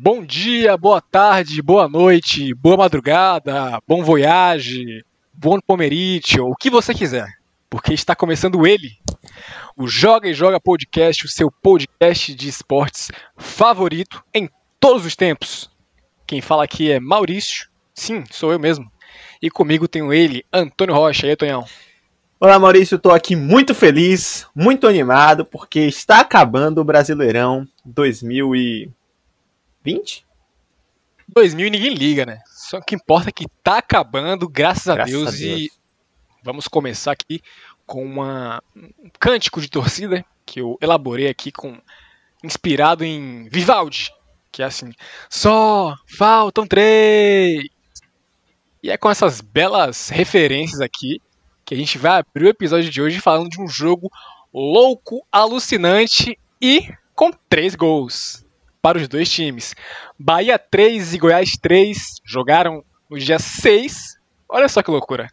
Bom dia, boa tarde, boa noite, boa madrugada, bom voyage, bom pomerite, o que você quiser. Porque está começando ele, o Joga e Joga Podcast, o seu podcast de esportes favorito em todos os tempos. Quem fala aqui é Maurício, sim, sou eu mesmo. E comigo tenho ele, Antônio Rocha. E aí, Tonhão? Olá, Maurício. Estou aqui muito feliz, muito animado, porque está acabando o Brasileirão 2000 20? 2000 e ninguém liga, né? Só que importa é que tá acabando, graças, graças a, Deus, a, Deus, E vamos começar aqui com uma, um cântico de torcida que eu elaborei aqui com inspirado em Vivaldi, que é assim: só faltam três. E é com essas belas referências aqui que a gente vai abrir o episódio de hoje falando de um jogo louco, alucinante e com três gols para os dois times. Bahia 3 e Goiás 3 jogaram no dia 6. Olha só que loucura.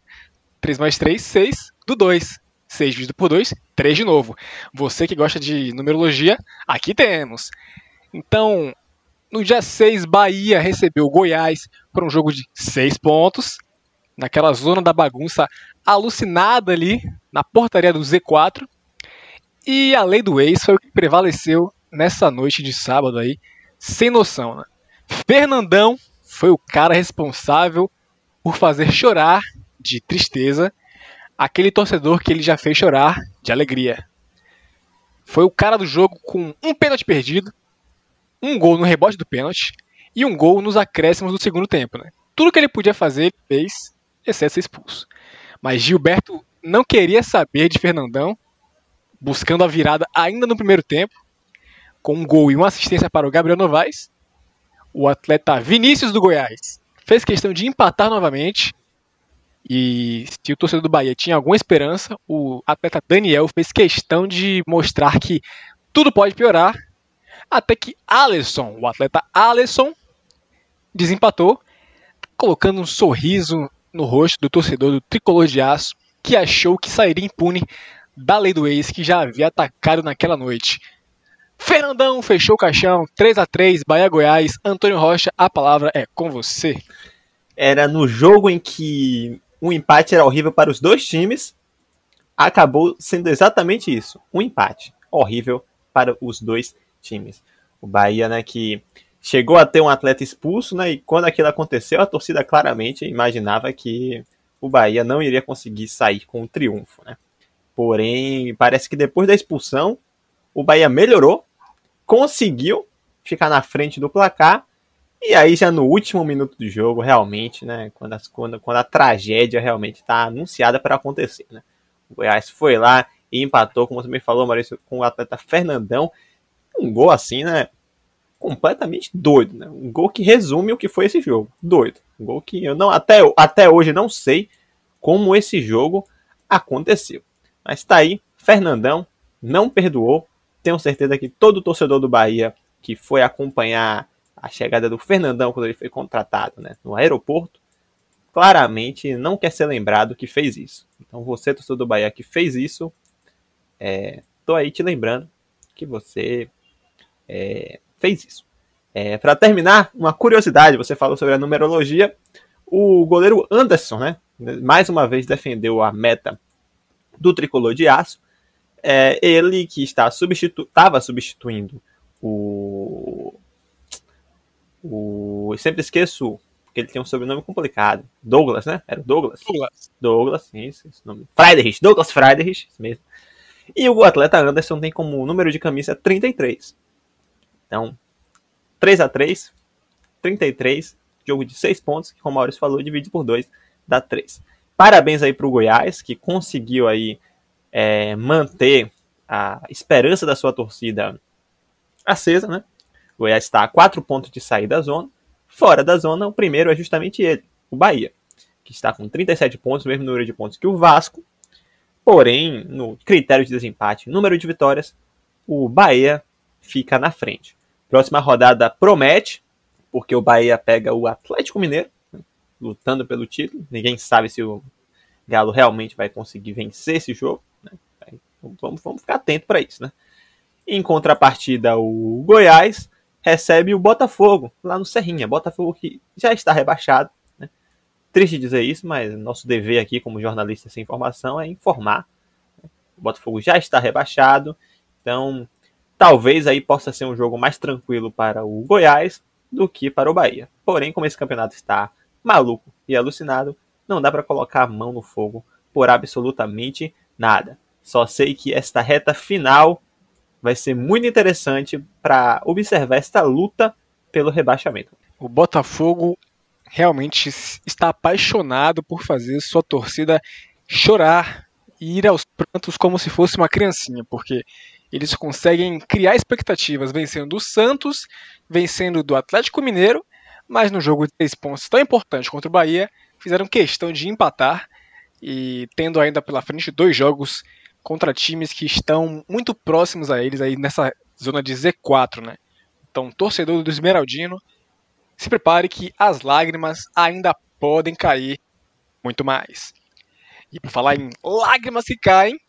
3 mais 3, 6 do 2. 6 dividido por 2, 3 de novo. Você que gosta de numerologia, aqui temos. Então, no dia 6, Bahia recebeu Goiás por um jogo de 6 pontos. Naquela zona da bagunça alucinada ali, na portaria do Z4. E a lei do ex foi o que prevaleceu nessa noite de sábado aí, sem noção, né? Fernandão foi o cara responsável por fazer chorar de tristeza aquele torcedor que ele já fez chorar de alegria. Foi o cara do jogo com um pênalti perdido, um gol no rebote do pênalti e um gol nos acréscimos do segundo tempo. Né? Tudo que ele podia fazer, ele fez, exceto ser expulso. Mas Gilberto não queria saber de Fernandão, buscando a virada ainda no primeiro tempo, com um gol e uma assistência para o Gabriel Novaes. O atleta Vinícius do Goiás fez questão de empatar novamente. E se o torcedor do Bahia tinha alguma esperança, o atleta Daniel fez questão de mostrar que tudo pode piorar. Até que Alisson, o atleta Alisson, desempatou, colocando um sorriso no rosto do torcedor do tricolor de aço, que achou que sairia impune da lei do ex que já havia atacado naquela noite. Fernandão fechou o caixão, 3 a 3 Bahia Goiás. Antônio Rocha, a palavra é com você. Era no jogo em que o empate era horrível para os dois times, acabou sendo exatamente isso, um empate horrível para os dois times. O Bahia, né, que chegou a ter um atleta expulso, né, e quando aquilo aconteceu, a torcida claramente imaginava que o Bahia não iria conseguir sair com o triunfo, né. Porém, parece que depois da expulsão, o Bahia melhorou, conseguiu ficar na frente do placar. E aí, já no último minuto do jogo, realmente, né? Quando, as, quando, quando a tragédia realmente está anunciada para acontecer, né? O Goiás foi lá e empatou, como você me falou, Maurício, com o atleta Fernandão. Um gol assim, né? Completamente doido, né? Um gol que resume o que foi esse jogo. Doido. Um gol que eu não até, até hoje não sei como esse jogo aconteceu. Mas tá aí, Fernandão não perdoou, tenho certeza que todo torcedor do Bahia que foi acompanhar a chegada do Fernandão quando ele foi contratado né, no aeroporto, claramente não quer ser lembrado que fez isso. Então você, torcedor do Bahia, que fez isso, é, tô aí te lembrando que você é, fez isso. É, Para terminar, uma curiosidade, você falou sobre a numerologia. O goleiro Anderson, né, mais uma vez defendeu a meta do tricolor de aço é ele que está substitu estava substituindo o. O. Eu sempre esqueço, porque ele tem um sobrenome complicado. Douglas, né? Era o Douglas? Douglas. Douglas, isso, esse nome. Friedrich, Douglas Friedrich, mesmo. E o atleta Anderson tem como número de camisa 33. Então, 3 a 3 33, jogo de 6 pontos, que como o Maurício falou, divide por 2, dá 3. Parabéns aí para o Goiás, que conseguiu aí é, manter a esperança da sua torcida acesa, né? O Goiás está a quatro pontos de sair da zona. Fora da zona, o primeiro é justamente ele, o Bahia, que está com 37 pontos, o mesmo número de pontos que o Vasco. Porém, no critério de desempate, número de vitórias, o Bahia fica na frente. Próxima rodada promete, porque o Bahia pega o Atlético Mineiro, né, lutando pelo título. Ninguém sabe se o Galo realmente vai conseguir vencer esse jogo. Vamos, vamos ficar atento para isso, né? Em contrapartida, o Goiás recebe o Botafogo lá no Serrinha. Botafogo que já está rebaixado. Né? Triste dizer isso, mas nosso dever aqui como jornalista sem informação é informar. O Botafogo já está rebaixado, então talvez aí possa ser um jogo mais tranquilo para o Goiás do que para o Bahia. Porém, como esse campeonato está maluco e alucinado, não dá para colocar a mão no fogo por absolutamente nada. Só sei que esta reta final vai ser muito interessante para observar esta luta pelo rebaixamento. O Botafogo realmente está apaixonado por fazer sua torcida chorar e ir aos prantos como se fosse uma criancinha, porque eles conseguem criar expectativas vencendo o Santos, vencendo do Atlético Mineiro, mas no jogo de três pontos tão importante contra o Bahia, fizeram questão de empatar e tendo ainda pela frente dois jogos contra times que estão muito próximos a eles aí nessa zona de Z4, né? Então, torcedor do Esmeraldino, se prepare que as lágrimas ainda podem cair muito mais. E por falar em lágrimas que caem,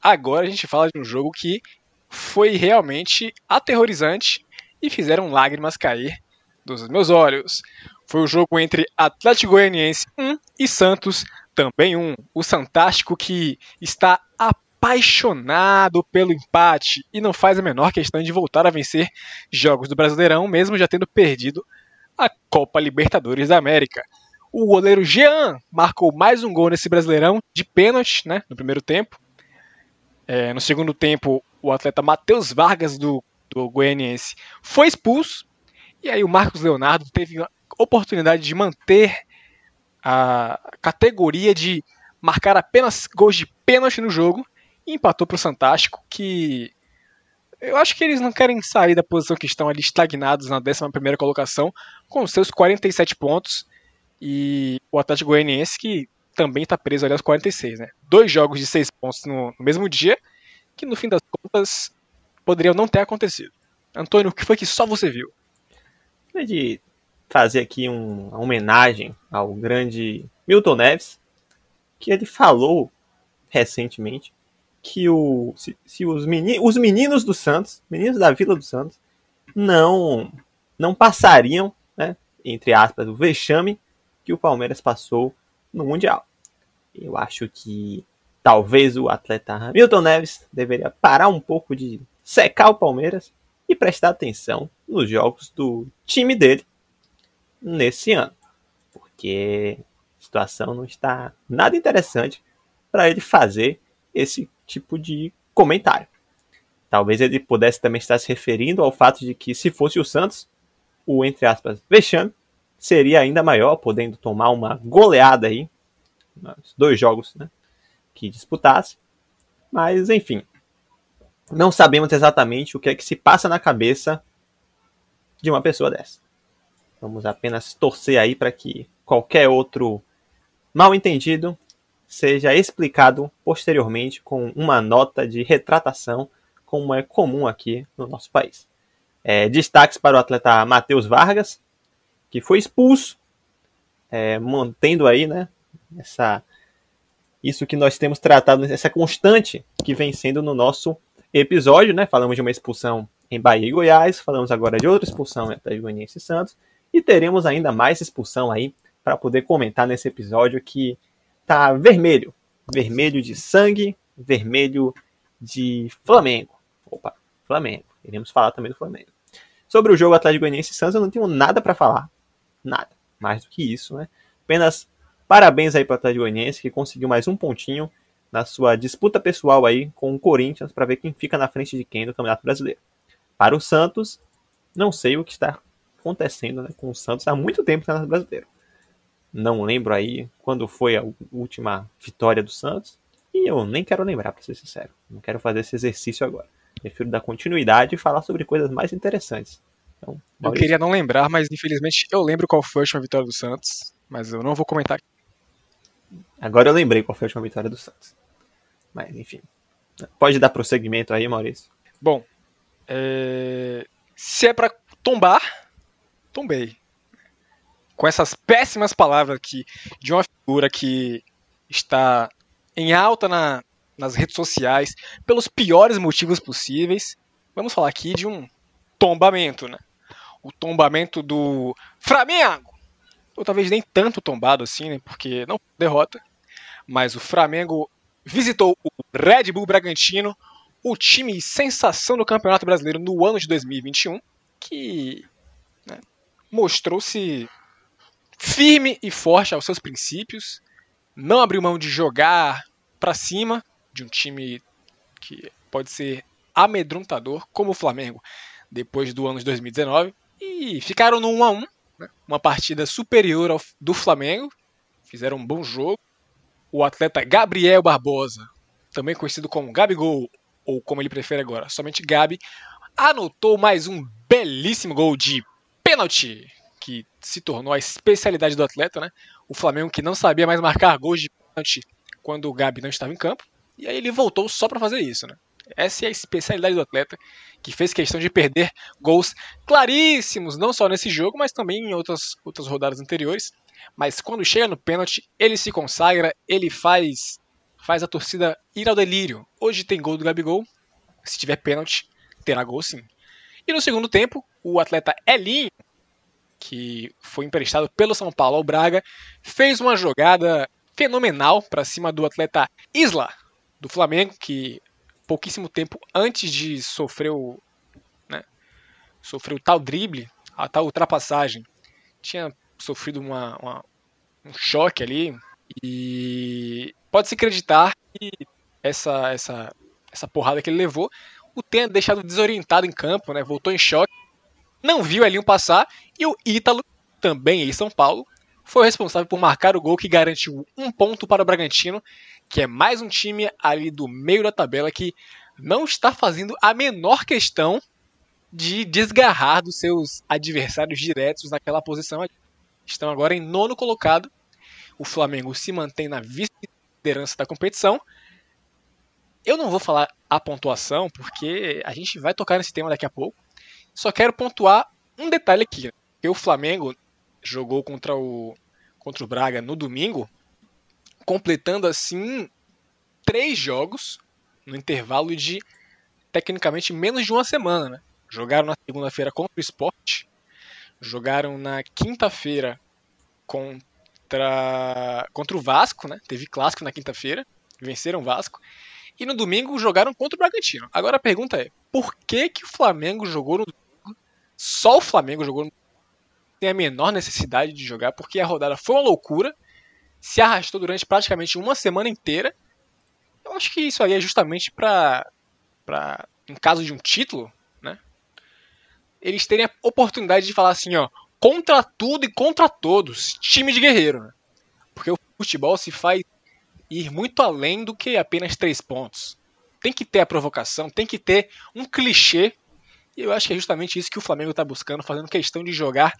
agora a gente fala de um jogo que foi realmente aterrorizante e fizeram lágrimas cair dos meus olhos. Foi o jogo entre Atlético Goianiense 1 e Santos também 1. O Santástico que está a apaixonado pelo empate e não faz a menor questão de voltar a vencer jogos do Brasileirão, mesmo já tendo perdido a Copa Libertadores da América. O goleiro Jean marcou mais um gol nesse Brasileirão de pênalti, né, no primeiro tempo. É, no segundo tempo, o atleta Matheus Vargas do, do Goianiense foi expulso. E aí o Marcos Leonardo teve a oportunidade de manter a categoria de marcar apenas gols de pênalti no jogo e empatou para o Santástico, que eu acho que eles não querem sair da posição que estão ali estagnados na 11 colocação, com seus 47 pontos, e o Atlético Goianiense, que também está preso ali aos 46. Né? Dois jogos de 6 pontos no, no mesmo dia, que no fim das contas poderiam não ter acontecido. Antônio, o que foi que só você viu? De fazer aqui um, uma homenagem ao grande Milton Neves, que ele falou recentemente que o, se, se os, meninos, os meninos do Santos, meninos da Vila do Santos, não não passariam, né, entre aspas, o vexame que o Palmeiras passou no Mundial. Eu acho que talvez o atleta Hamilton Neves deveria parar um pouco de secar o Palmeiras e prestar atenção nos jogos do time dele nesse ano. Porque a situação não está nada interessante para ele fazer esse tipo de comentário. Talvez ele pudesse também estar se referindo ao fato de que, se fosse o Santos, o, entre aspas, vexame seria ainda maior, podendo tomar uma goleada aí, nos dois jogos né, que disputasse. Mas, enfim, não sabemos exatamente o que é que se passa na cabeça de uma pessoa dessa. Vamos apenas torcer aí para que qualquer outro mal entendido seja explicado posteriormente com uma nota de retratação, como é comum aqui no nosso país. É, destaques para o atleta Matheus Vargas, que foi expulso, é, mantendo aí né, essa, isso que nós temos tratado, essa constante que vem sendo no nosso episódio. Né? Falamos de uma expulsão em Bahia e Goiás, falamos agora de outra expulsão entre Goianiense e Santos, e teremos ainda mais expulsão aí para poder comentar nesse episódio que tá vermelho. Vermelho de sangue, vermelho de Flamengo. Opa, Flamengo. Iremos falar também do Flamengo. Sobre o jogo Atlético Goianiense e Santos, eu não tenho nada para falar. Nada. Mais do que isso, né? Apenas parabéns aí para o Atlético Goianiense, que conseguiu mais um pontinho na sua disputa pessoal aí com o Corinthians para ver quem fica na frente de quem no Campeonato Brasileiro. Para o Santos, não sei o que está acontecendo né, com o Santos há muito tempo no Campeonato Brasileiro. Não lembro aí quando foi a última vitória do Santos. E eu nem quero lembrar, para ser sincero. Não quero fazer esse exercício agora. Prefiro dar continuidade e falar sobre coisas mais interessantes. Então, eu queria não lembrar, mas infelizmente eu lembro qual foi a última vitória do Santos. Mas eu não vou comentar. Agora eu lembrei qual foi a última vitória do Santos. Mas enfim. Pode dar prosseguimento aí, Maurício. Bom, é... se é para tombar, tombei com essas péssimas palavras aqui de uma figura que está em alta na, nas redes sociais pelos piores motivos possíveis, vamos falar aqui de um tombamento, né? o tombamento do Flamengo. Ou talvez nem tanto tombado assim, né? Porque não derrota. Mas o Flamengo visitou o Red Bull Bragantino, o time sensação do Campeonato Brasileiro no ano de 2021, que né, mostrou-se firme e forte aos seus princípios, não abriu mão de jogar para cima de um time que pode ser amedrontador, como o Flamengo, depois do ano de 2019, e ficaram no 1 a 1 né, uma partida superior ao do Flamengo, fizeram um bom jogo. O atleta Gabriel Barbosa, também conhecido como Gabigol, ou como ele prefere agora, somente Gabi, anotou mais um belíssimo gol de pênalti, que se tornou a especialidade do atleta, né? O Flamengo que não sabia mais marcar gols de pênalti quando o Gabi não estava em campo, e aí ele voltou só para fazer isso, né? Essa é a especialidade do atleta, que fez questão de perder gols claríssimos, não só nesse jogo, mas também em outras, outras rodadas anteriores. Mas quando chega no pênalti, ele se consagra, ele faz faz a torcida ir ao delírio. Hoje tem gol do Gabigol, se tiver pênalti, terá gol sim. E no segundo tempo, o atleta Elinho, que foi emprestado pelo São Paulo ao Braga, fez uma jogada fenomenal para cima do atleta Isla, do Flamengo, que pouquíssimo tempo antes de sofrer o, né, sofrer o tal drible, a tal ultrapassagem, tinha sofrido uma, uma um choque ali e pode-se acreditar que essa, essa, essa porrada que ele levou o tenha deixado desorientado em campo, né? Voltou em choque, não viu Elinho passar e o Ítalo, também em São Paulo, foi responsável por marcar o gol que garantiu um ponto para o Bragantino, que é mais um time ali do meio da tabela que não está fazendo a menor questão de desgarrar dos seus adversários diretos naquela posição. Estão agora em nono colocado. O Flamengo se mantém na vice-liderança da competição. Eu não vou falar a pontuação, porque a gente vai tocar nesse tema daqui a pouco. Só quero pontuar um detalhe aqui. Que o Flamengo jogou contra o, contra o Braga no domingo, completando assim três jogos no intervalo de tecnicamente menos de uma semana. Né? Jogaram na segunda-feira contra o Sport, jogaram na quinta-feira contra, contra o Vasco, né? teve clássico na quinta-feira, venceram o Vasco, e no domingo jogaram contra o Bragantino. Agora a pergunta é: por que, que o Flamengo jogou no domingo? Só o Flamengo jogou no tem a menor necessidade de jogar, porque a rodada foi uma loucura, se arrastou durante praticamente uma semana inteira. Eu acho que isso aí é justamente para, em caso de um título, né, eles terem a oportunidade de falar assim, ó, contra tudo e contra todos, time de guerreiro, né? Porque o futebol se faz ir muito além do que apenas três pontos. Tem que ter a provocação, tem que ter um clichê e eu acho que é justamente isso que o Flamengo está buscando, fazendo questão de jogar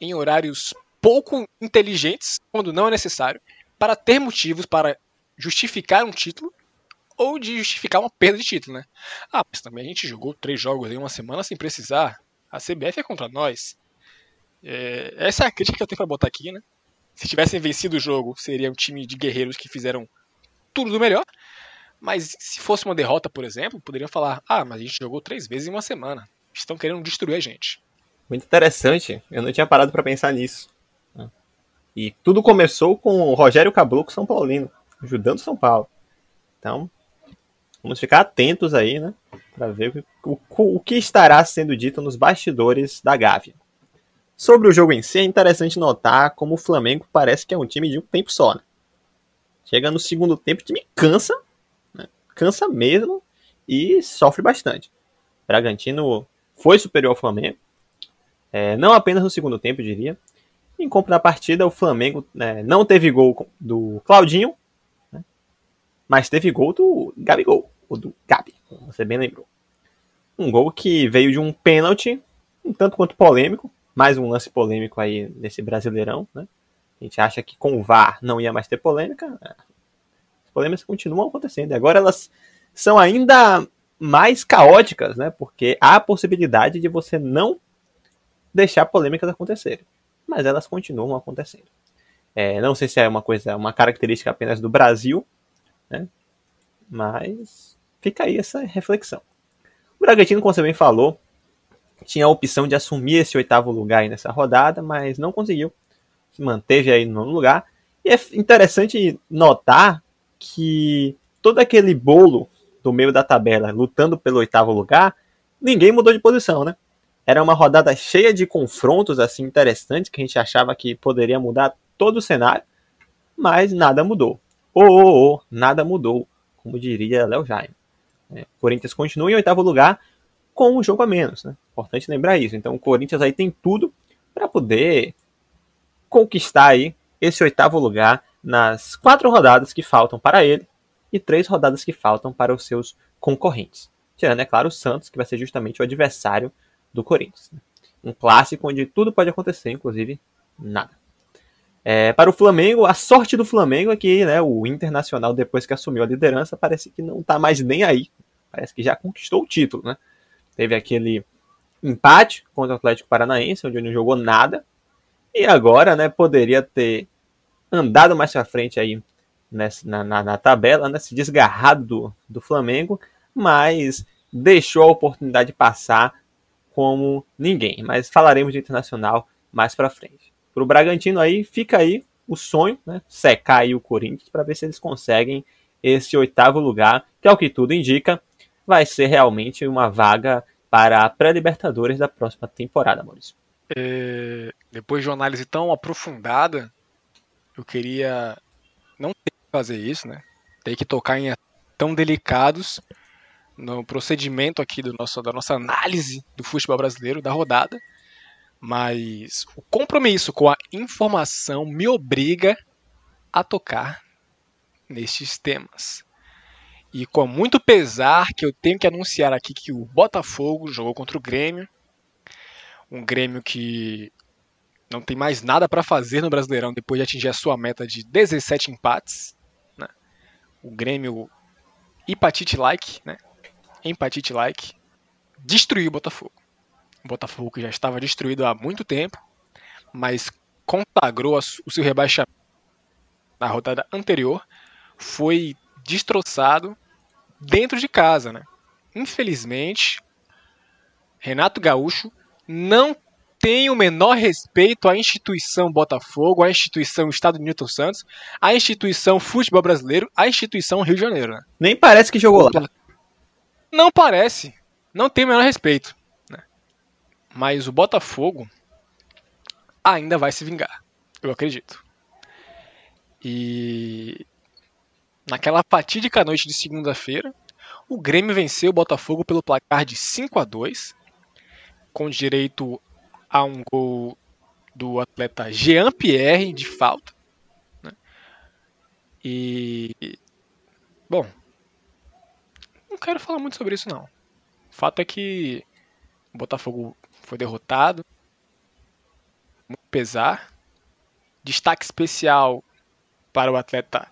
em horários pouco inteligentes, quando não é necessário, para ter motivos para justificar um título ou de justificar uma perda de título, né? Ah, mas também a gente jogou três jogos em uma semana sem precisar. A CBF é contra nós. É, essa é a crítica que eu tenho para botar aqui, né? Se tivessem vencido o jogo, seria um time de guerreiros que fizeram tudo do melhor. Mas se fosse uma derrota, por exemplo, poderiam falar: ah, mas a gente jogou três vezes em uma semana. Estão querendo destruir a gente. Muito interessante. Eu não tinha parado para pensar nisso. E tudo começou com o Rogério Caboclo São Paulino, ajudando São Paulo. Então, vamos ficar atentos aí, né? Para ver o, o, o que estará sendo dito nos bastidores da Gávea. Sobre o jogo em si, é interessante notar como o Flamengo parece que é um time de um tempo só. Né? Chega no segundo tempo, o time cansa cansa mesmo e sofre bastante. Bragantino foi superior ao Flamengo, é, não apenas no segundo tempo, diria. Em contrapartida, o Flamengo é, não teve gol do Claudinho, né, mas teve gol do Gabigol, ou do Gabi, você bem lembrou. Um gol que veio de um pênalti, um tanto quanto polêmico, mais um lance polêmico aí nesse Brasileirão, né? A gente acha que com o VAR não ia mais ter polêmica, polêmicas continuam acontecendo. E agora elas são ainda mais caóticas, né? Porque há a possibilidade de você não deixar polêmicas acontecerem. Mas elas continuam acontecendo. É, não sei se é uma coisa, uma característica apenas do Brasil, né? Mas fica aí essa reflexão. O Bragantino, como você bem falou, tinha a opção de assumir esse oitavo lugar aí nessa rodada, mas não conseguiu. Se manteve aí no nono lugar. E é interessante notar que todo aquele bolo do meio da tabela lutando pelo oitavo lugar, ninguém mudou de posição, né? Era uma rodada cheia de confrontos assim interessantes que a gente achava que poderia mudar todo o cenário, mas nada mudou. Oh, oh, oh nada mudou, como diria Léo Jaime. É, Corinthians continua em oitavo lugar com um jogo a menos, né? Importante lembrar isso. Então o Corinthians aí tem tudo para poder conquistar aí esse oitavo lugar nas quatro rodadas que faltam para ele e três rodadas que faltam para os seus concorrentes. Tirando, é claro, o Santos, que vai ser justamente o adversário do Corinthians. Né? Um clássico onde tudo pode acontecer, inclusive nada. É, para o Flamengo, a sorte do Flamengo é que né, o Internacional, depois que assumiu a liderança, parece que não está mais nem aí. Parece que já conquistou o título. Né? Teve aquele empate contra o Atlético Paranaense, onde não jogou nada. E agora né, poderia ter andado mais para frente aí nessa, na, na, tabela, né, se desgarrado do, do Flamengo, mas deixou a oportunidade passar como ninguém. Mas falaremos de internacional mais para frente. Para o Bragantino aí, fica aí o sonho, né, secar aí o Corinthians para ver se eles conseguem esse oitavo lugar, que é o que tudo indica, vai ser realmente uma vaga para a pré-libertadores da próxima temporada, Maurício. É, depois de uma análise tão aprofundada, eu queria não ter que fazer isso, né? Ter que tocar em tão delicados no procedimento aqui do nosso, da nossa análise do futebol brasileiro, da rodada. Mas o compromisso com a informação me obriga a tocar nestes temas. E com muito pesar que eu tenho que anunciar aqui que o Botafogo jogou contra o Grêmio. Um Grêmio que não tem mais nada para fazer no Brasileirão depois de atingir a sua meta de 17 empates. Né? O Grêmio empatite-like, né? empatite-like, destruiu o Botafogo. O Botafogo que já estava destruído há muito tempo, mas consagrou o seu rebaixamento na rodada anterior, foi destroçado dentro de casa. Né? Infelizmente, Renato Gaúcho não tem o menor respeito à instituição Botafogo, à instituição Estado de Newton Santos, à instituição Futebol Brasileiro, à instituição Rio de Janeiro. Né? Nem parece que jogou lá. Não parece. Não tem o menor respeito. Né? Mas o Botafogo ainda vai se vingar. Eu acredito. E naquela fatídica noite de segunda-feira, o Grêmio venceu o Botafogo pelo placar de 5 a 2 com direito a um gol do atleta Jean Pierre de falta. Né? E. Bom. Não quero falar muito sobre isso, não. O fato é que o Botafogo foi derrotado. Muito pesar. Destaque especial para o atleta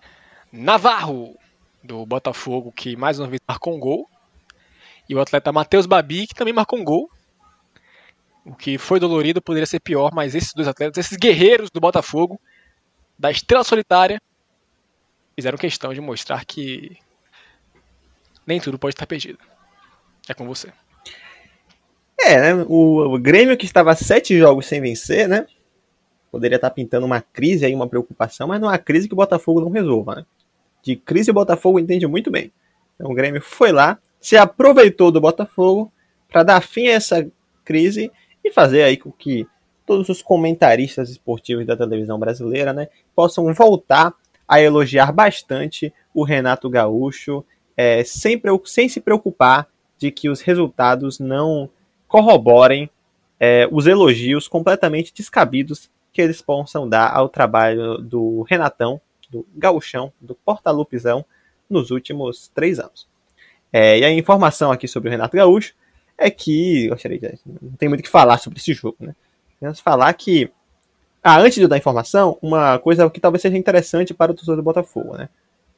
Navarro do Botafogo, que mais uma vez marcou um gol. E o atleta Matheus Babi, que também marcou um gol. O que foi dolorido poderia ser pior, mas esses dois atletas, esses guerreiros do Botafogo, da Estrela Solitária, fizeram questão de mostrar que nem tudo pode estar perdido. É com você. É, né? O, o Grêmio que estava sete jogos sem vencer, né? Poderia estar pintando uma crise aí, uma preocupação, mas não é uma crise que o Botafogo não resolva, né? De crise o Botafogo entende muito bem. Então o Grêmio foi lá, se aproveitou do Botafogo para dar fim a essa crise e fazer aí com que todos os comentaristas esportivos da televisão brasileira né, possam voltar a elogiar bastante o Renato Gaúcho, é, sem, sem se preocupar de que os resultados não corroborem é, os elogios completamente descabidos que eles possam dar ao trabalho do Renatão, do Gaúchão, do Portalupizão nos últimos três anos. É, e a informação aqui sobre o Renato Gaúcho é que. Gostaria de, não tem muito o que falar sobre esse jogo, né? Vamos falar que. Ah, antes de eu dar informação, uma coisa que talvez seja interessante para o torcedor do Botafogo, né?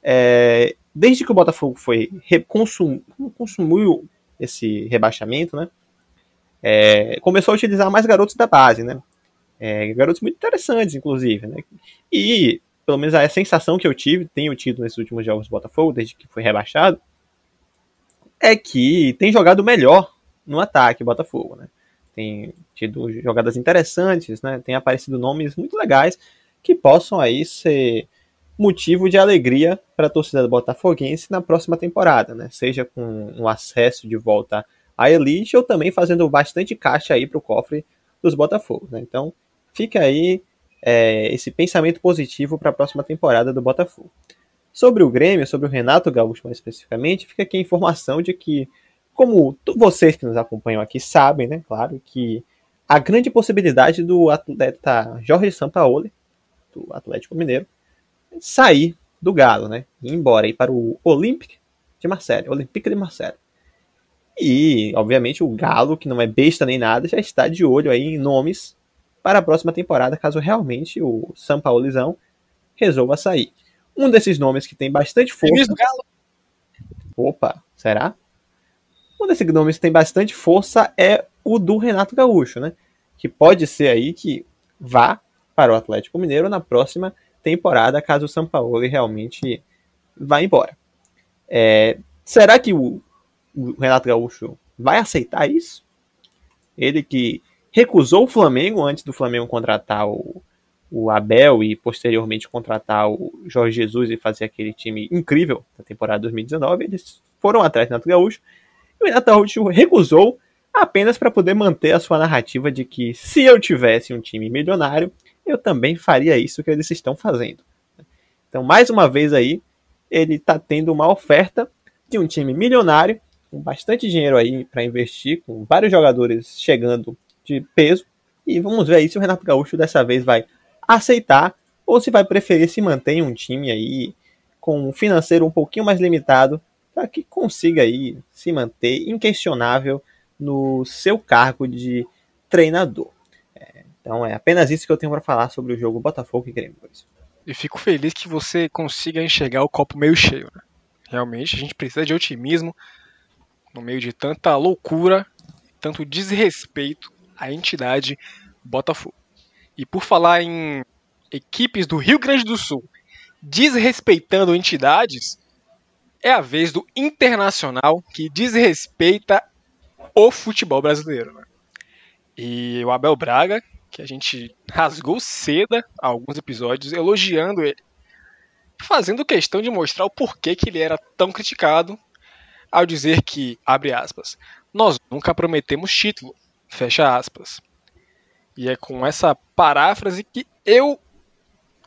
É, desde que o Botafogo foi consum, consumiu esse rebaixamento, né? É, começou a utilizar mais garotos da base, né? É, garotos muito interessantes, inclusive, né? E, pelo menos a sensação que eu tive, tenho tido nesses últimos jogos do Botafogo, desde que foi rebaixado, é que tem jogado melhor no ataque, Botafogo, né? tem tido jogadas interessantes, né? Tem aparecido nomes muito legais que possam aí ser motivo de alegria para a torcida do Botafoguense na próxima temporada, né? Seja com um acesso de volta à Elite ou também fazendo bastante caixa aí para o cofre dos Botafogo, né? Então, fica aí é, esse pensamento positivo para a próxima temporada do Botafogo. Sobre o Grêmio, sobre o Renato Gaúcho mais especificamente, fica aqui a informação de que, como vocês que nos acompanham aqui sabem, né, claro, que a grande possibilidade do atleta Jorge Sampaoli, do Atlético Mineiro, sair do Galo, né? Ir embora ir para o Olympique de Marseille, Olympique de Marseille. E, obviamente, o Galo, que não é besta nem nada, já está de olho aí em nomes para a próxima temporada, caso realmente o São Paulizão resolva sair. Um desses nomes que tem bastante força. Galo. Opa, será? Um desses nomes que tem bastante força é o do Renato Gaúcho, né? Que pode ser aí que vá para o Atlético Mineiro na próxima temporada, caso o São Paulo realmente vá embora. É, será que o, o, Renato Gaúcho vai aceitar isso? Ele que recusou o Flamengo antes do Flamengo contratar o, o Abel e posteriormente contratar o Jorge Jesus e fazer aquele time incrível da temporada 2019, eles foram atrás do Renato Gaúcho. O Gaúcho recusou apenas para poder manter a sua narrativa de que se eu tivesse um time milionário, eu também faria isso que eles estão fazendo. Então, mais uma vez aí, ele está tendo uma oferta de um time milionário, com bastante dinheiro aí para investir, com vários jogadores chegando de peso. E vamos ver aí se o Renato Gaúcho dessa vez vai aceitar ou se vai preferir se manter em um time aí com um financeiro um pouquinho mais limitado para que consiga aí se manter inquestionável no seu cargo de treinador. Então é apenas isso que eu tenho para falar sobre o jogo Botafogo e Grêmio. E fico feliz que você consiga enxergar o copo meio cheio. Né? Realmente a gente precisa de otimismo no meio de tanta loucura, tanto desrespeito à entidade Botafogo. E por falar em equipes do Rio Grande do Sul desrespeitando entidades, é a vez do Internacional que desrespeita o futebol brasileiro. Né? E o Abel Braga, que a gente rasgou seda alguns episódios elogiando ele, fazendo questão de mostrar o porquê que ele era tão criticado ao dizer que, abre aspas, nós nunca prometemos título, fecha aspas. E é com essa paráfrase que eu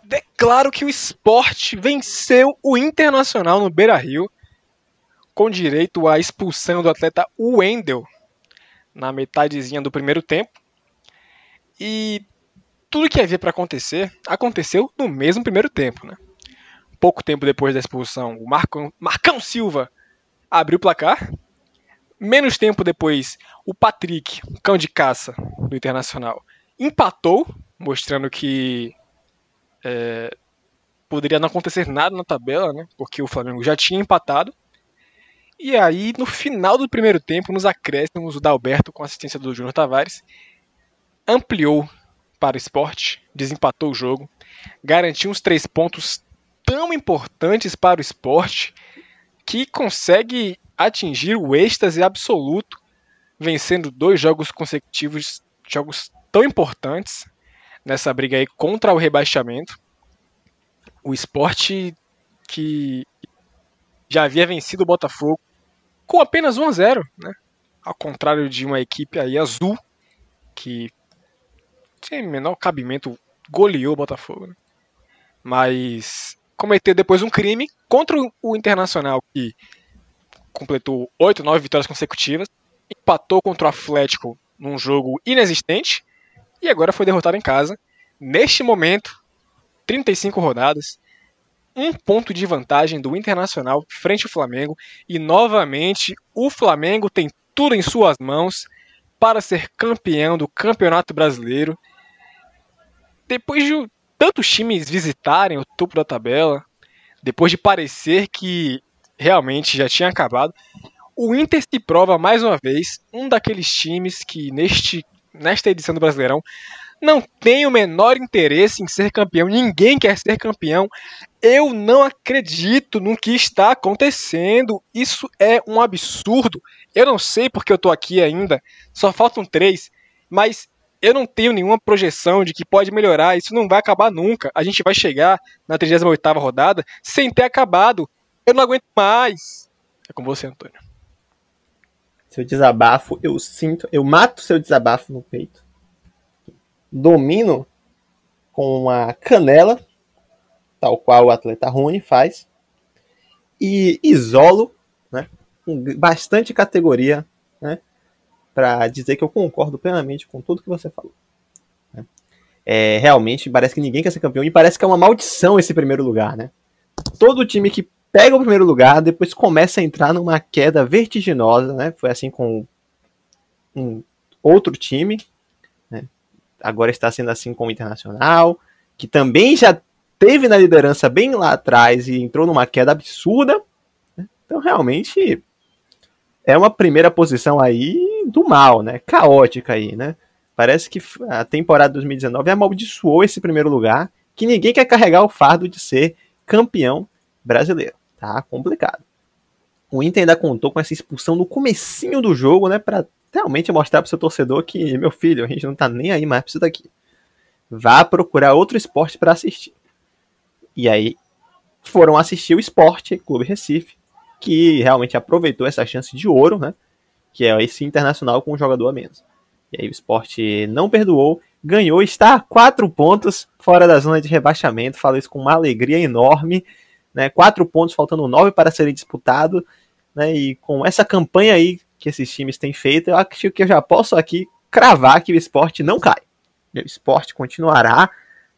declaro que o esporte venceu o Internacional no Beira-Rio, com direito à expulsão do atleta Wendel na metadezinha do primeiro tempo, e tudo que havia para acontecer aconteceu no mesmo primeiro tempo. Né? Pouco tempo depois da expulsão, o Marcão, Marcão Silva abriu o placar. Menos tempo depois, o Patrick, cão de caça do Internacional, empatou, mostrando que é, poderia não acontecer nada na tabela, né? porque o Flamengo já tinha empatado. E aí, no final do primeiro tempo, nos acréscimos, o Dalberto, com assistência do Júnior Tavares, ampliou para o esporte, desempatou o jogo, garantiu uns três pontos tão importantes para o esporte que consegue atingir o êxtase absoluto, vencendo dois jogos consecutivos, jogos tão importantes nessa briga aí contra o rebaixamento. O esporte que já havia vencido o Botafogo com apenas 1 a 0, né? Ao contrário de uma equipe aí azul que sem menor cabimento, goleou o Botafogo. Né? Mas cometeu depois um crime contra o Internacional, que completou 8, 9 vitórias consecutivas, empatou contra o Atlético num jogo inexistente e agora foi derrotado em casa. Neste momento, 35 rodadas, um ponto de vantagem do Internacional frente ao Flamengo e novamente o Flamengo tem tudo em suas mãos para ser campeão do Campeonato Brasileiro depois de tantos times visitarem o topo da tabela, depois de parecer que realmente já tinha acabado, o Inter se prova mais uma vez um daqueles times que neste, nesta edição do Brasileirão não tem o menor interesse em ser campeão, ninguém quer ser campeão. Eu não acredito no que está acontecendo. Isso é um absurdo. Eu não sei porque eu tô aqui ainda. Só faltam três. Mas eu não tenho nenhuma projeção de que pode melhorar, isso não vai acabar nunca. A gente vai chegar na 38ª rodada sem ter acabado. Eu não aguento mais. É com você, Antônio. Seu desabafo, eu sinto, eu mato seu desabafo no peito. Domino com uma canela, tal qual o atleta Rony faz, e isolo, né, com bastante categoria, né, para dizer que eu concordo plenamente com tudo que você falou. Né. É, realmente parece que ninguém quer ser campeão e parece que é uma maldição esse primeiro lugar, né? Todo time que pega o primeiro lugar, depois começa a entrar numa queda vertiginosa, né? Foi assim com um outro time, né? agora está sendo assim com o Internacional, que também já teve na liderança bem lá atrás e entrou numa queda absurda. Né? Então, realmente, é uma primeira posição aí do mal, né? Caótica aí, né? Parece que a temporada 2019 amaldiçoou esse primeiro lugar, que ninguém quer carregar o fardo de ser campeão brasileiro. Tá complicado. O Inter ainda contou com essa expulsão no comecinho do jogo, né, para realmente mostrar pro seu torcedor que, meu filho, a gente não tá nem aí mais pra isso daqui. Vá procurar outro esporte para assistir. E aí foram assistir o Esporte Clube Recife, que realmente aproveitou essa chance de ouro, né? Que é esse internacional com um jogador a menos. E aí o esporte não perdoou, ganhou, está a quatro pontos fora da zona de rebaixamento. Falo isso com uma alegria enorme. Né? Quatro pontos, faltando nove para serem disputados. Né? E com essa campanha aí que esses times têm feito, eu acho que eu já posso aqui cravar que o esporte não cai. O esporte continuará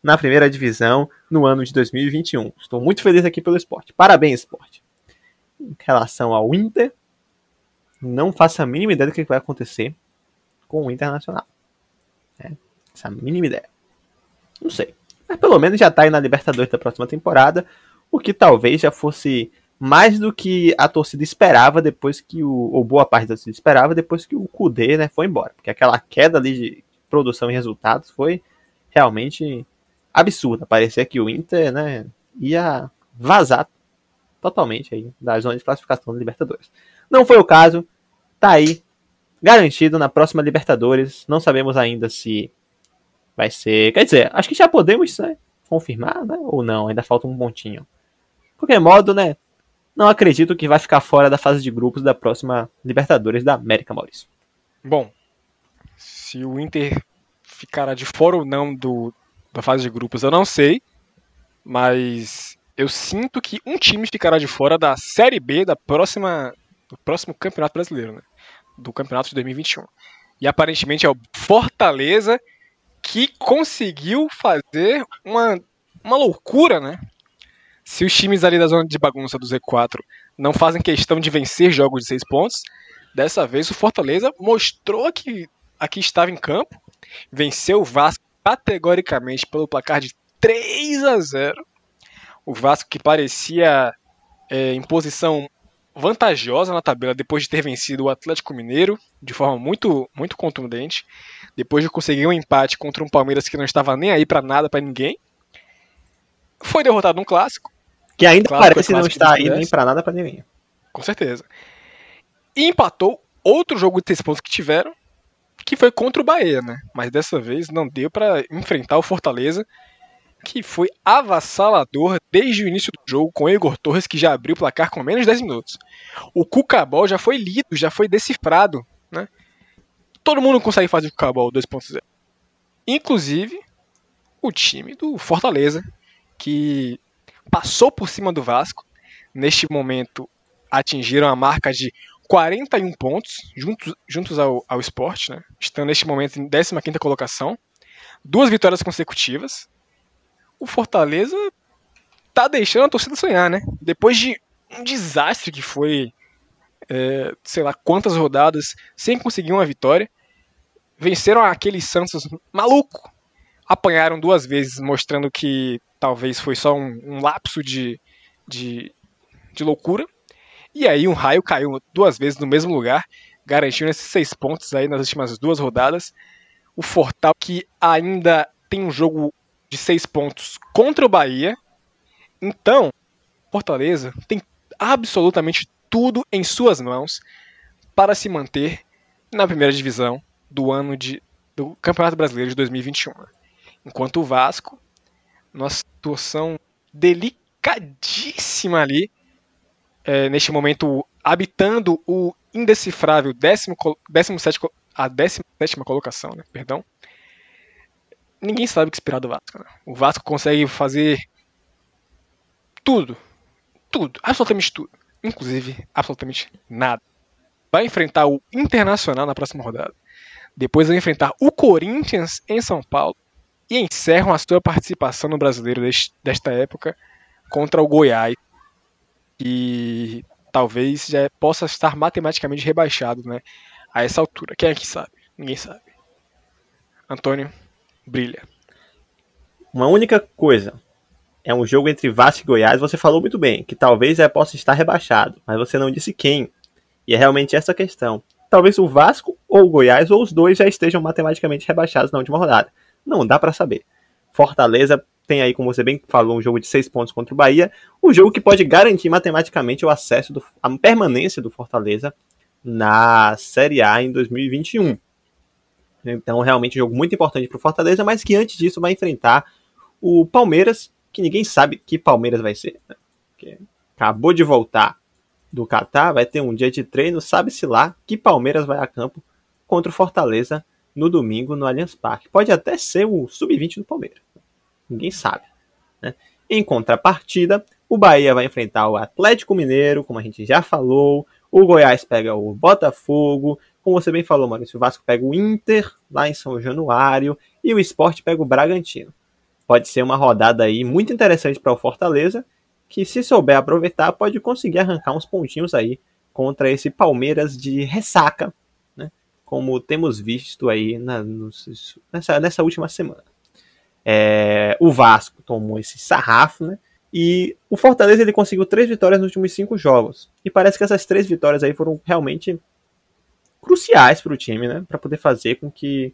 na primeira divisão no ano de 2021. Estou muito feliz aqui pelo esporte. Parabéns, esporte. Em relação ao Inter, não faço a mínima ideia do que vai acontecer com o Internacional. É, essa mínima ideia. Não sei. Mas pelo menos já está aí na Libertadores da próxima temporada, o que talvez já fosse mais do que a torcida esperava depois que o. ou boa parte da torcida esperava depois que o Kudê né, foi embora. Porque aquela queda ali de produção e resultados foi realmente absurda. Parecia que o Inter né, ia vazar totalmente aí da zona de classificação da Libertadores. Não foi o caso, tá aí, garantido na próxima Libertadores. Não sabemos ainda se vai ser. Quer dizer, acho que já podemos né, confirmar, né? Ou não, ainda falta um pontinho. Qualquer modo, né? Não acredito que vai ficar fora da fase de grupos da próxima Libertadores da América, Maurício. Bom, se o Inter ficará de fora ou não do, da fase de grupos, eu não sei. Mas eu sinto que um time ficará de fora da Série B da próxima, do próximo Campeonato Brasileiro, né? Do Campeonato de 2021. E aparentemente é o Fortaleza que conseguiu fazer uma, uma loucura, né? Se os times ali da zona de bagunça do Z4 não fazem questão de vencer jogos de seis pontos, dessa vez o Fortaleza mostrou que aqui estava em campo, venceu o Vasco categoricamente pelo placar de 3 a 0. O Vasco que parecia é, em posição vantajosa na tabela depois de ter vencido o Atlético Mineiro de forma muito muito contundente, depois de conseguir um empate contra um Palmeiras que não estava nem aí para nada para ninguém. Foi derrotado num clássico, que ainda parece não estar aí nem pra nada pra ninguém. Com certeza. E empatou outro jogo de três pontos que tiveram, que foi contra o Bahia, né? Mas dessa vez não deu para enfrentar o Fortaleza, que foi avassalador desde o início do jogo com o Igor Torres, que já abriu o placar com menos de 10 minutos. O Cucabol já foi lido, já foi decifrado, né? Todo mundo consegue fazer o Cucabol 2.0. Inclusive o time do Fortaleza, que passou por cima do Vasco. Neste momento, atingiram a marca de 41 pontos, juntos, juntos ao, ao esporte, né? Estão neste momento em 15 colocação. Duas vitórias consecutivas. O Fortaleza tá deixando a torcida sonhar, né? Depois de um desastre que foi, é, sei lá quantas rodadas sem conseguir uma vitória, venceram aquele Santos maluco. Apanharam duas vezes, mostrando que talvez foi só um, um lapso de, de, de loucura. E aí um raio caiu duas vezes no mesmo lugar, garantindo esses seis pontos aí nas últimas duas rodadas. O Fortal que ainda tem um jogo de seis pontos contra o Bahia. Então, Fortaleza tem absolutamente tudo em suas mãos para se manter na primeira divisão do ano de do Campeonato Brasileiro de 2021. Enquanto o Vasco, numa situação delicadíssima ali, é, neste momento habitando o indecifrável 17, a 17 colocação, né? Perdão. Ninguém sabe o que esperar do Vasco. Né? O Vasco consegue fazer tudo. Tudo. Absolutamente tudo. Inclusive, absolutamente nada. Vai enfrentar o Internacional na próxima rodada. Depois vai enfrentar o Corinthians em São Paulo. E encerram a sua participação no brasileiro desta época contra o Goiás. E talvez já possa estar matematicamente rebaixado, né? A essa altura. Quem é que sabe? Ninguém sabe. Antônio, brilha. Uma única coisa. É um jogo entre Vasco e Goiás. Você falou muito bem que talvez já possa estar rebaixado, mas você não disse quem. E é realmente essa a questão. Talvez o Vasco ou o Goiás ou os dois já estejam matematicamente rebaixados na última rodada. Não dá para saber. Fortaleza tem aí, como você bem falou, um jogo de seis pontos contra o Bahia, o jogo que pode garantir matematicamente o acesso, do, a permanência do Fortaleza na Série A em 2021. Então, realmente, um jogo muito importante para o Fortaleza, mas que antes disso vai enfrentar o Palmeiras, que ninguém sabe que Palmeiras vai ser. Né? acabou de voltar do Catar, vai ter um dia de treino, sabe-se lá que Palmeiras vai a campo contra o Fortaleza no domingo no Allianz Parque. Pode até ser o sub-20 do Palmeiras. Ninguém sabe. Né? Em contrapartida, o Bahia vai enfrentar o Atlético Mineiro, como a gente já falou. O Goiás pega o Botafogo. Como você bem falou, Maurício, o Vasco pega o Inter lá em São Januário. E o Esporte pega o Bragantino. Pode ser uma rodada aí muito interessante para o Fortaleza, que se souber aproveitar, pode conseguir arrancar uns pontinhos aí contra esse Palmeiras de ressaca? Como temos visto aí na, nessa, nessa última semana. É, o Vasco tomou esse sarrafo, né? E o Fortaleza ele conseguiu três vitórias nos últimos cinco jogos. E parece que essas três vitórias aí foram realmente cruciais para o time, né? Para poder fazer com que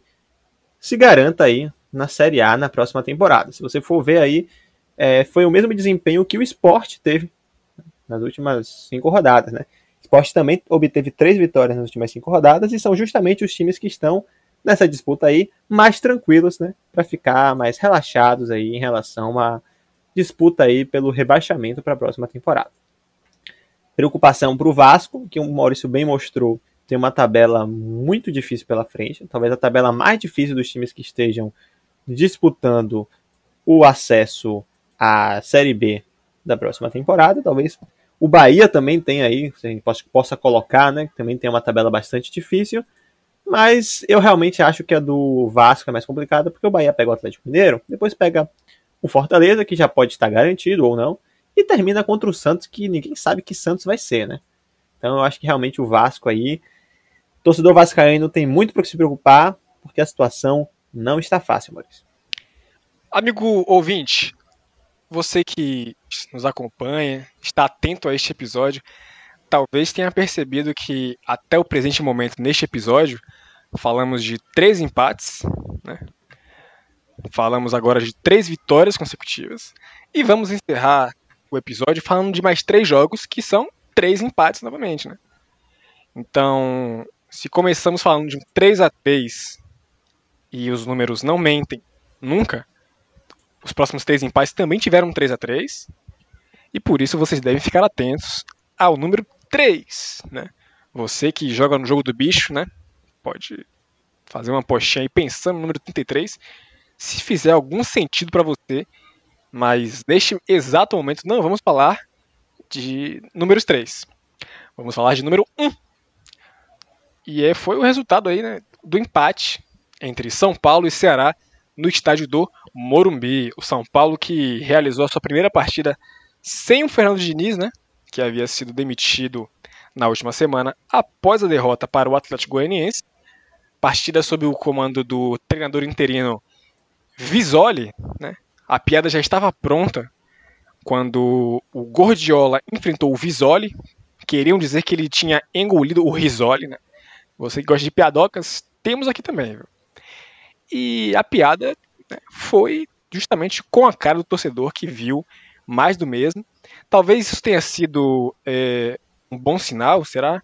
se garanta aí na Série A na próxima temporada. Se você for ver aí, é, foi o mesmo desempenho que o Esporte teve nas últimas cinco rodadas, né? Esporte também obteve três vitórias nas últimas cinco rodadas e são justamente os times que estão nessa disputa aí mais tranquilos, né, para ficar mais relaxados aí em relação à disputa aí pelo rebaixamento para a próxima temporada. Preocupação para o Vasco, que o Maurício bem mostrou, tem uma tabela muito difícil pela frente, talvez a tabela mais difícil dos times que estejam disputando o acesso à Série B da próxima temporada, talvez o Bahia também tem aí, a gente possa colocar, né, também tem uma tabela bastante difícil, mas eu realmente acho que a do Vasco é mais complicada, porque o Bahia pega o Atlético Mineiro, depois pega o Fortaleza, que já pode estar garantido ou não, e termina contra o Santos, que ninguém sabe que Santos vai ser, né? Então eu acho que realmente o Vasco aí, torcedor vascaíno tem muito para se preocupar, porque a situação não está fácil, Maurício. Amigo ouvinte, você que nos acompanha, está atento a este episódio, talvez tenha percebido que até o presente momento, neste episódio, falamos de três empates, né? falamos agora de três vitórias consecutivas, e vamos encerrar o episódio falando de mais três jogos que são três empates novamente. Né? Então, se começamos falando de um 3 a 3 e os números não mentem nunca, os próximos três empates também tiveram um 3 a 3 e por isso vocês devem ficar atentos ao número 3, né? Você que joga no jogo do bicho, né? Pode fazer uma postinha aí pensando no número 33, se fizer algum sentido para você, mas neste exato momento não vamos falar de números 3. Vamos falar de número 1. E é, foi o resultado aí, né, do empate entre São Paulo e Ceará no estádio do Morumbi. O São Paulo que realizou a sua primeira partida sem o Fernando Diniz, né? que havia sido demitido na última semana após a derrota para o Atlético Goianiense. Partida sob o comando do treinador interino Visoli, né? A piada já estava pronta quando o Gordiola enfrentou o Visoli. Queriam dizer que ele tinha engolido o Risoli, né? Você que gosta de piadocas, temos aqui também, viu? E a piada né, foi justamente com a cara do torcedor que viu mais do mesmo. Talvez isso tenha sido é, um bom sinal, será?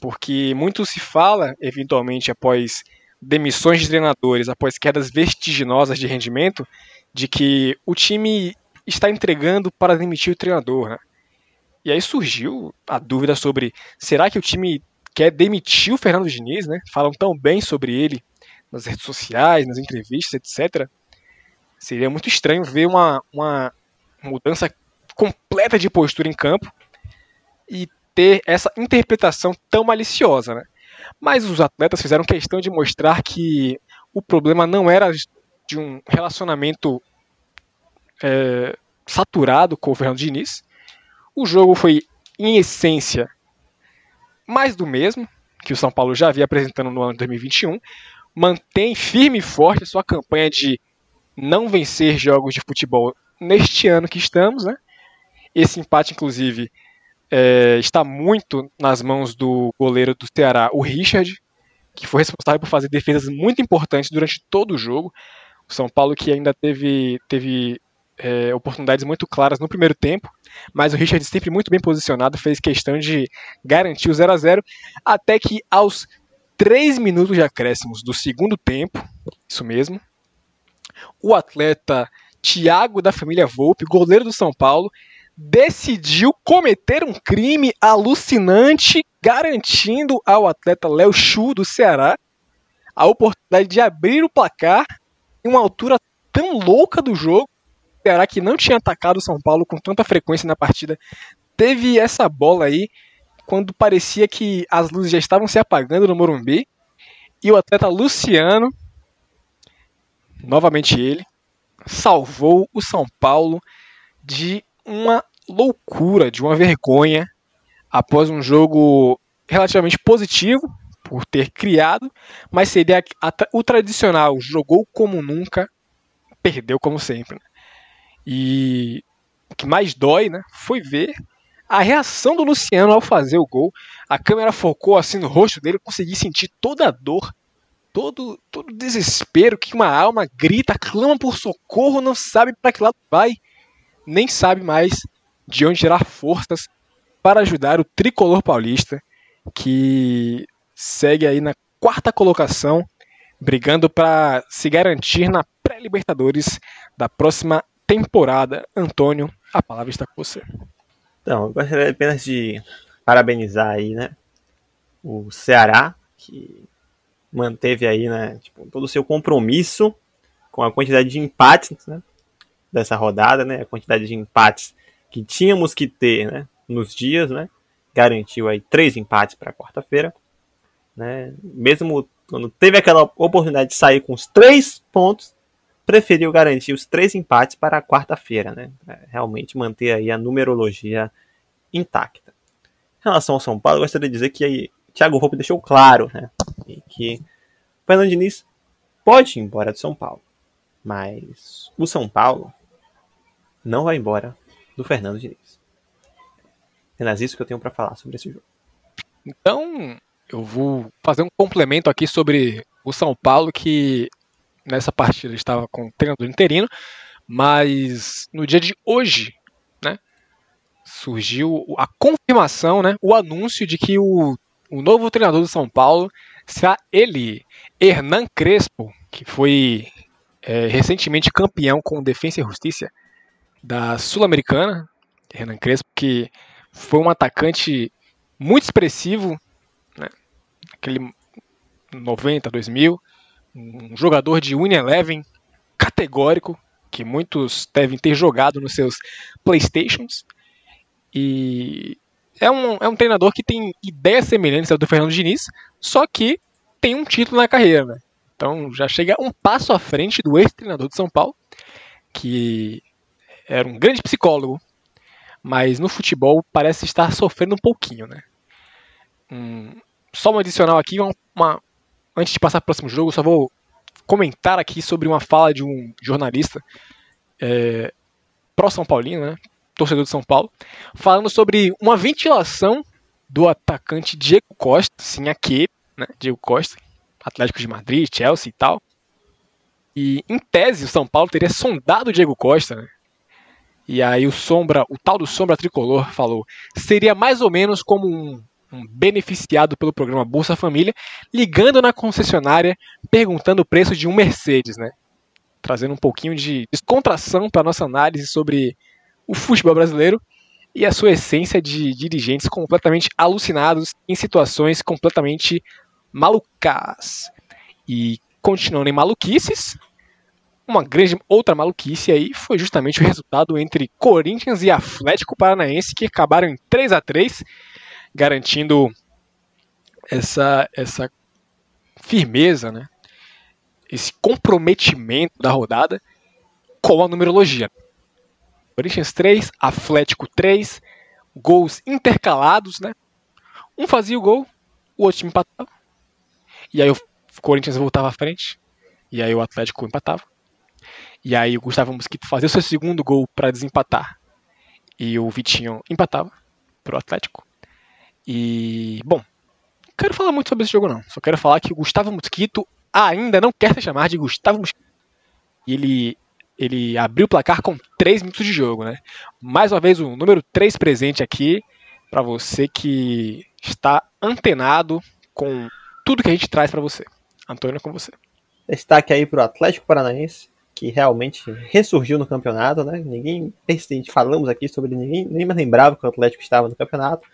Porque muito se fala, eventualmente, após demissões de treinadores após quedas vertiginosas de rendimento, de que o time está entregando para demitir o treinador. Né? E aí surgiu a dúvida sobre será que o time quer demitir o Fernando Diniz, né? Falam tão bem sobre ele nas redes sociais, nas entrevistas, etc. Seria muito estranho ver uma, uma mudança completa de postura em campo e ter essa interpretação tão maliciosa, né? Mas os atletas fizeram questão de mostrar que o problema não era de um relacionamento é, saturado com o Fernando Diniz. O jogo foi, em essência, mais do mesmo que o São Paulo já havia apresentando no ano de 2021. Mantém firme e forte a sua campanha de não vencer jogos de futebol neste ano que estamos, né? Esse empate, inclusive, é, está muito nas mãos do goleiro do Ceará, o Richard, que foi responsável por fazer defesas muito importantes durante todo o jogo. O São Paulo que ainda teve, teve é, oportunidades muito claras no primeiro tempo, mas o Richard sempre muito bem posicionado, fez questão de garantir o 0 a 0 até que aos 3 minutos de acréscimos do segundo tempo, isso mesmo, o atleta Thiago da família Volpe, goleiro do São Paulo, decidiu cometer um crime alucinante, garantindo ao atleta Léo Chu do Ceará a oportunidade de abrir o placar em uma altura tão louca do jogo. O Ceará que não tinha atacado o São Paulo com tanta frequência na partida, teve essa bola aí quando parecia que as luzes já estavam se apagando no Morumbi. E o atleta Luciano, novamente ele, salvou o São Paulo de uma loucura, de uma vergonha, após um jogo relativamente positivo por ter criado, mas seria o tradicional, jogou como nunca, perdeu como sempre. Né? E o que mais dói, né, foi ver a reação do Luciano ao fazer o gol. A câmera focou assim no rosto dele, eu consegui sentir toda a dor, todo todo o desespero que uma alma grita, clama por socorro, não sabe para que lado vai nem sabe mais de onde tirar forças para ajudar o tricolor paulista, que segue aí na quarta colocação, brigando para se garantir na pré-Libertadores da próxima temporada. Antônio, a palavra está com você. Então, eu gostaria apenas de parabenizar aí, né, o Ceará, que manteve aí, né, tipo, todo o seu compromisso com a quantidade de empates, né, dessa rodada, né? A quantidade de empates que tínhamos que ter, né? Nos dias, né? Garantiu aí três empates para quarta-feira, né? Mesmo quando teve aquela oportunidade de sair com os três pontos, preferiu garantir os três empates para a quarta-feira, né? Realmente manter aí a numerologia intacta. Em relação ao São Paulo, eu gostaria de dizer que aí Thiago Roupe deixou claro, né? Que Fernando Diniz pode ir embora de São Paulo, mas o São Paulo não vai embora do Fernando Diniz. Apenas isso que eu tenho para falar sobre esse jogo. Então, eu vou fazer um complemento aqui sobre o São Paulo, que nessa partida estava com o treinador interino, mas no dia de hoje, né, surgiu a confirmação, né, o anúncio de que o, o novo treinador do São Paulo será ele, Hernan Crespo, que foi é, recentemente campeão com Defensa e Justiça da Sul-Americana, Renan Crespo, que foi um atacante muito expressivo, né? aquele 90, 2000, um jogador de Win Eleven categórico, que muitos devem ter jogado nos seus Playstations, e é um, é um treinador que tem ideias semelhantes ao do Fernando Diniz, só que tem um título na carreira, né? Então já chega um passo à frente do ex-treinador de São Paulo, que era um grande psicólogo, mas no futebol parece estar sofrendo um pouquinho, né? Só um adicional aqui, uma, antes de passar para o próximo jogo, só vou comentar aqui sobre uma fala de um jornalista é, pró-São Paulino, né? Torcedor de São Paulo, falando sobre uma ventilação do atacante Diego Costa, sim, aquele, né? Diego Costa, Atlético de Madrid, Chelsea e tal. E em tese o São Paulo teria sondado o Diego Costa, né? E aí o Sombra, o tal do Sombra Tricolor falou, seria mais ou menos como um, um beneficiado pelo programa Bolsa Família, ligando na concessionária perguntando o preço de um Mercedes, né? Trazendo um pouquinho de descontração para nossa análise sobre o futebol brasileiro e a sua essência de dirigentes completamente alucinados em situações completamente malucas. E continuando em maluquices, uma grande outra maluquice aí foi justamente o resultado entre Corinthians e Atlético Paranaense que acabaram em 3 a 3 garantindo essa essa firmeza, né? Esse comprometimento da rodada com a numerologia. Corinthians 3, Atlético 3, gols intercalados, né? Um fazia o gol, o outro time empatava. E aí o Corinthians voltava à frente, e aí o Atlético empatava. E aí o Gustavo Mosquito fazia o seu segundo gol para desempatar. E o Vitinho empatava pro Atlético. E, bom, não quero falar muito sobre esse jogo não. Só quero falar que o Gustavo Mosquito ainda não quer se chamar de Gustavo Mosquito. E ele, ele abriu o placar com 3 minutos de jogo, né? Mais uma vez o número 3 presente aqui para você que está antenado com tudo que a gente traz para você. Antônio, com você. Destaque aí pro Atlético Paranaense, que realmente ressurgiu no campeonato, né? Ninguém, falamos aqui sobre ninguém, nem mais lembrava que o Atlético estava no campeonato.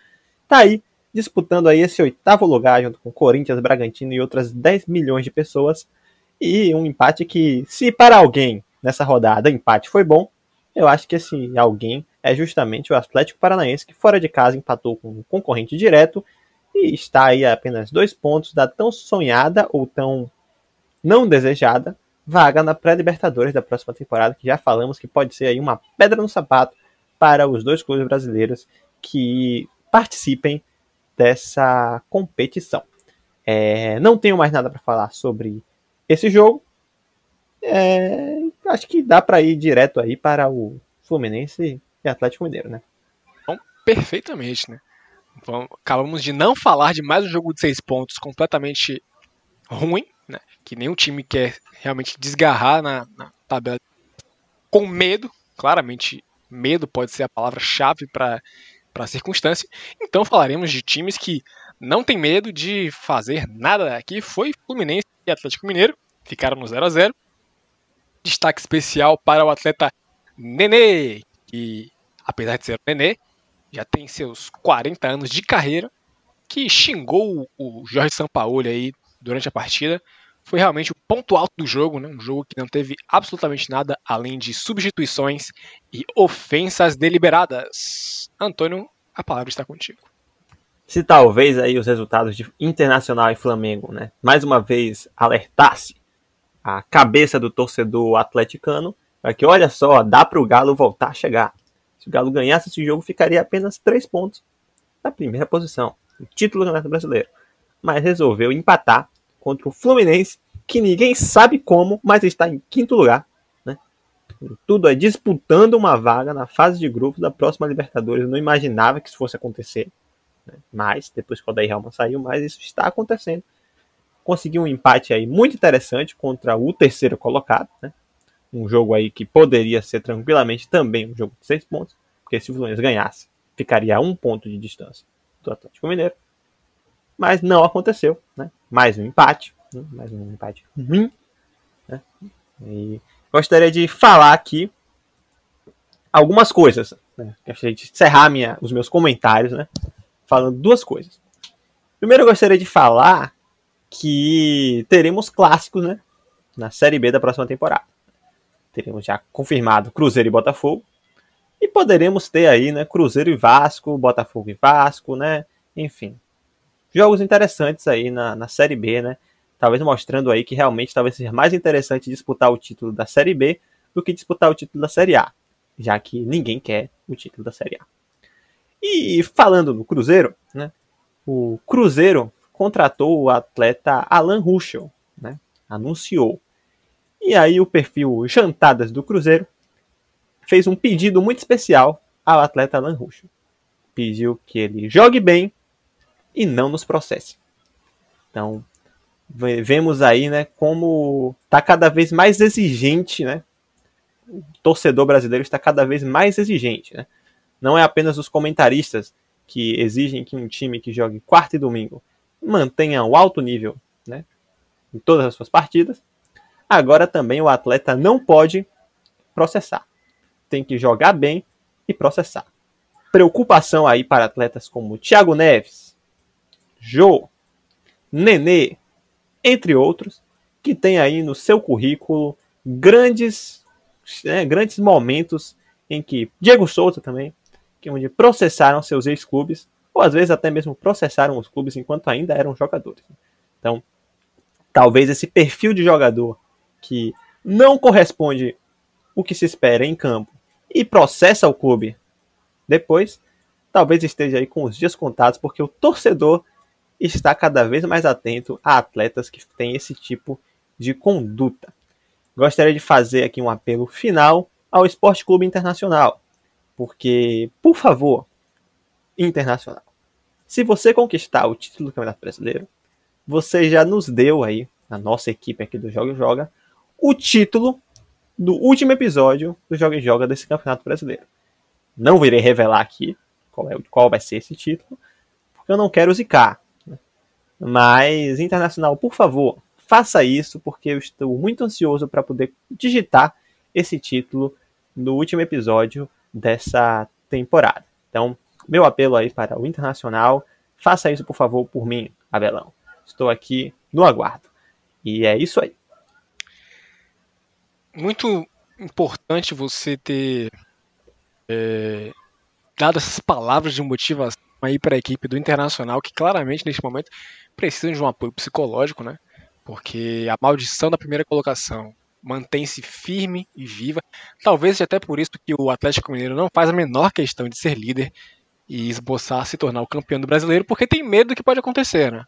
Tá aí disputando aí esse oitavo lugar junto com Corinthians, Bragantino e outras 10 milhões de pessoas. E um empate que, se para alguém nessa rodada empate foi bom, eu acho que esse alguém é justamente o Atlético Paranaense, que fora de casa empatou com um concorrente direto e está aí a apenas dois pontos da tão sonhada ou tão não desejada vaga na pré-libertadores da próxima temporada, que já falamos que pode ser aí uma pedra no sapato para os dois clubes brasileiros que participem dessa competição. É, não tenho mais nada para falar sobre esse jogo. É, acho que dá para ir direto aí para o Fluminense e Atlético Mineiro, né? Bom, perfeitamente, né? Bom, acabamos de não falar de mais um jogo de seis pontos completamente ruim, né? Que nenhum time quer realmente desgarrar na, na tabela com medo. Claramente, medo pode ser a palavra-chave para a circunstância. Então falaremos de times que não tem medo de fazer nada. Aqui foi Fluminense e Atlético Mineiro, ficaram no 0 a 0 Destaque especial para o atleta Nenê, que apesar de ser o Nenê, já tem seus 40 anos de carreira, que xingou o Jorge Sampaoli aí durante a partida. Foi realmente o ponto alto do jogo, né? um jogo que não teve absolutamente nada além de substituições e ofensas deliberadas. Antônio, a palavra está contigo. Se talvez aí os resultados de Internacional e Flamengo, né, mais uma vez alertasse a cabeça do torcedor atleticano para que, olha só, dá para o Galo voltar a chegar. Se o Galo ganhasse esse jogo, ficaria apenas três pontos na primeira posição, o título do Campeonato Brasileiro. Mas resolveu empatar contra o Fluminense, que ninguém sabe como, mas está em quinto lugar. Né? Tudo é disputando uma vaga na fase de grupo da próxima Libertadores. Eu não imaginava que isso fosse acontecer. Né? Mas, depois que o Odair Helman saiu, mas isso está acontecendo. Conseguiu um empate aí muito interessante contra o terceiro colocado. Né? um jogo aí que poderia ser tranquilamente também um jogo de seis pontos, porque se o Fluminense ganhasse, ficaria a um ponto de distância do Atlético Mineiro. Mas não aconteceu, né? Mais um empate, né? mais um empate ruim. Né? E gostaria de falar aqui algumas coisas. Né? Gostaria de encerrar minha, os meus comentários, né? Falando duas coisas. Primeiro, eu gostaria de falar que teremos clássicos, né? Na Série B da próxima temporada teremos já confirmado Cruzeiro e Botafogo. E poderemos ter aí, né, Cruzeiro e Vasco, Botafogo e Vasco, né? Enfim. Jogos interessantes aí na, na Série B, né? Talvez mostrando aí que realmente talvez seja mais interessante disputar o título da Série B do que disputar o título da Série A, já que ninguém quer o título da Série A. E falando no Cruzeiro, né? O Cruzeiro contratou o atleta Alan Ruschel, né? Anunciou e aí o perfil Jantadas do Cruzeiro fez um pedido muito especial ao atleta Alan Ruxo. Pediu que ele jogue bem e não nos processe. Então, vemos aí, né, como está cada vez mais exigente, né? O torcedor brasileiro está cada vez mais exigente, né? Não é apenas os comentaristas que exigem que um time que jogue quarta e domingo mantenha o alto nível né, em todas as suas partidas, agora também o atleta não pode processar. Tem que jogar bem e processar. Preocupação aí para atletas como Thiago Neves, Jô, Nenê, entre outros, que tem aí no seu currículo grandes, né, grandes momentos em que Diego Souza também, que onde processaram seus ex-clubes, ou às vezes até mesmo processaram os clubes enquanto ainda eram jogadores. Então, talvez esse perfil de jogador que não corresponde o que se espera em campo e processa o clube depois, talvez esteja aí com os dias contados, porque o torcedor está cada vez mais atento a atletas que têm esse tipo de conduta. Gostaria de fazer aqui um apelo final ao Esporte Clube Internacional, porque, por favor, Internacional, se você conquistar o título do Campeonato Brasileiro, você já nos deu aí, na nossa equipe aqui do Joga e Joga, o título do último episódio do Joga e Joga desse Campeonato Brasileiro. Não virei revelar aqui qual, é, qual vai ser esse título, porque eu não quero zicar. Mas, Internacional, por favor, faça isso, porque eu estou muito ansioso para poder digitar esse título no último episódio dessa temporada. Então, meu apelo aí para o Internacional, faça isso, por favor, por mim, Abelão. Estou aqui no aguardo. E é isso aí. Muito importante você ter é, dado essas palavras de motivação aí para a equipe do Internacional, que claramente neste momento precisa de um apoio psicológico, né? porque a maldição da primeira colocação mantém-se firme e viva. Talvez seja até por isso que o Atlético Mineiro não faz a menor questão de ser líder e esboçar se tornar o campeão do brasileiro, porque tem medo do que pode acontecer, né?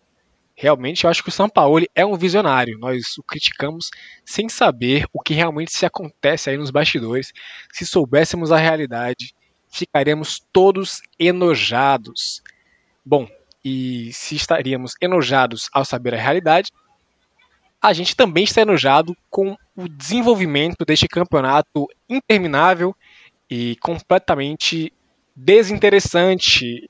Realmente, eu acho que o São Paulo é um visionário. Nós o criticamos sem saber o que realmente se acontece aí nos bastidores. Se soubéssemos a realidade, ficaríamos todos enojados. Bom, e se estaríamos enojados ao saber a realidade, a gente também está enojado com o desenvolvimento deste campeonato interminável e completamente desinteressante.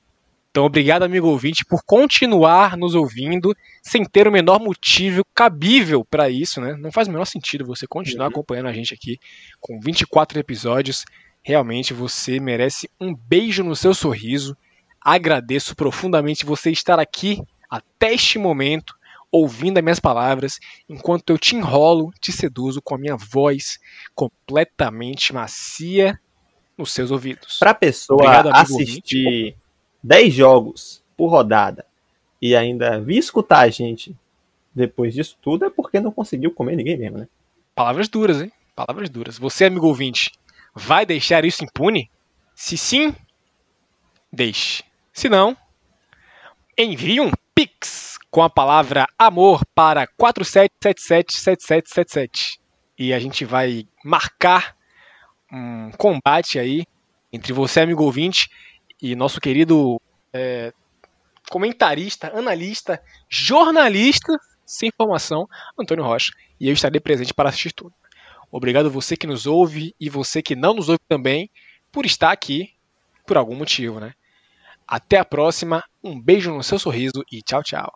Então, obrigado, amigo ouvinte, por continuar nos ouvindo sem ter o menor motivo cabível para isso, né? Não faz o menor sentido você continuar uhum. acompanhando a gente aqui com 24 episódios. Realmente você merece um beijo no seu sorriso. Agradeço profundamente você estar aqui até este momento ouvindo as minhas palavras, enquanto eu te enrolo, te seduzo com a minha voz completamente macia nos seus ouvidos. Para pessoa Obrigado, assistir 10 jogos por rodada e ainda vir escutar a gente depois disso tudo, é porque não conseguiu comer ninguém mesmo, né? Palavras duras, hein? Palavras duras. Você, amigo ouvinte, vai deixar isso impune? Se sim, deixe. Se não, envie um Pix com a palavra amor para 47777777. E a gente vai marcar um combate aí entre você, amigo ouvinte, e nosso querido é, comentarista, analista, jornalista sem formação, Antônio Rocha. E eu estarei presente para assistir tudo. Obrigado você que nos ouve e você que não nos ouve também por estar aqui por algum motivo, né? Até a próxima, um beijo no seu sorriso e tchau, tchau.